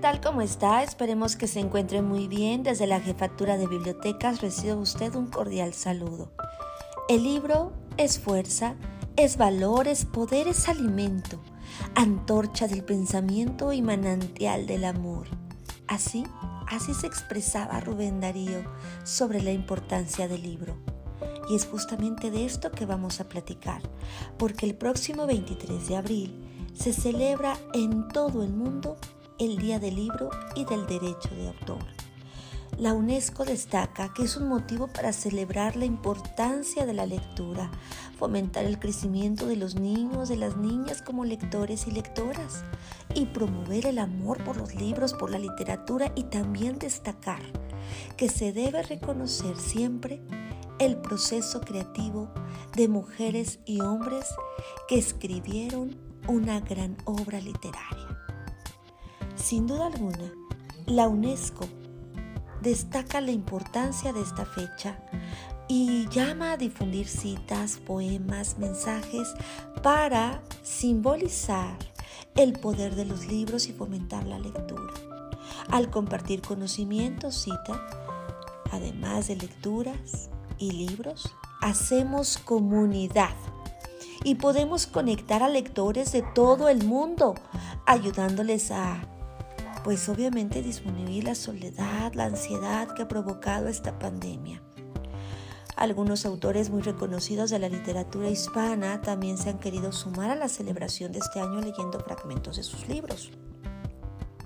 tal como está? Esperemos que se encuentre muy bien. Desde la Jefatura de Bibliotecas recibe usted un cordial saludo. El libro es fuerza, es valor, es poder, es alimento, antorcha del pensamiento y manantial del amor. Así, así se expresaba Rubén Darío sobre la importancia del libro. Y es justamente de esto que vamos a platicar, porque el próximo 23 de abril se celebra en todo el mundo el Día del Libro y del Derecho de Autor. La UNESCO destaca que es un motivo para celebrar la importancia de la lectura, fomentar el crecimiento de los niños, de las niñas como lectores y lectoras, y promover el amor por los libros, por la literatura y también destacar que se debe reconocer siempre el proceso creativo de mujeres y hombres que escribieron una gran obra literaria. Sin duda alguna, la UNESCO destaca la importancia de esta fecha y llama a difundir citas, poemas, mensajes para simbolizar el poder de los libros y fomentar la lectura. Al compartir conocimientos, cita, además de lecturas y libros, hacemos comunidad y podemos conectar a lectores de todo el mundo, ayudándoles a pues obviamente disminuir la soledad, la ansiedad que ha provocado esta pandemia. Algunos autores muy reconocidos de la literatura hispana también se han querido sumar a la celebración de este año leyendo fragmentos de sus libros.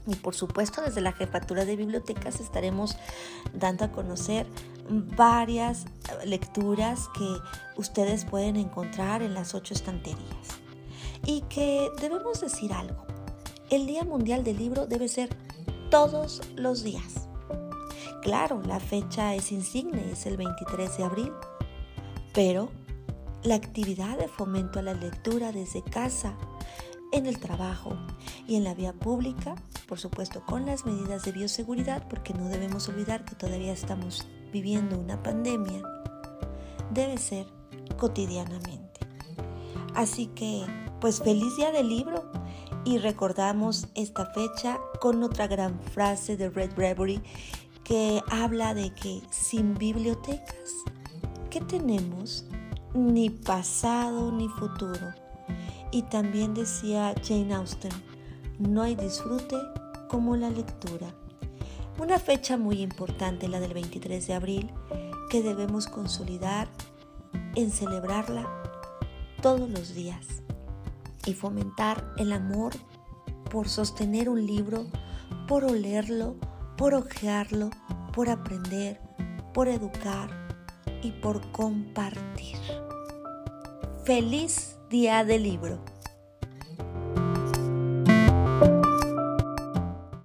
Y por supuesto desde la jefatura de bibliotecas estaremos dando a conocer varias lecturas que ustedes pueden encontrar en las ocho estanterías. Y que debemos decir algo el Día Mundial del Libro debe ser todos los días. Claro, la fecha es insigne, es el 23 de abril, pero la actividad de fomento a la lectura desde casa, en el trabajo y en la vía pública, por supuesto con las medidas de bioseguridad, porque no debemos olvidar que todavía estamos viviendo una pandemia, debe ser cotidianamente. Así que, pues feliz día del libro y recordamos esta fecha con otra gran frase de Red Bradbury que habla de que sin bibliotecas, ¿qué tenemos? Ni pasado ni futuro. Y también decía Jane Austen, no hay disfrute como la lectura. Una fecha muy importante, la del 23 de abril, que debemos consolidar en celebrarla todos los días y fomentar el amor por sostener un libro, por olerlo, por ojearlo, por aprender, por educar y por compartir. Feliz día del libro.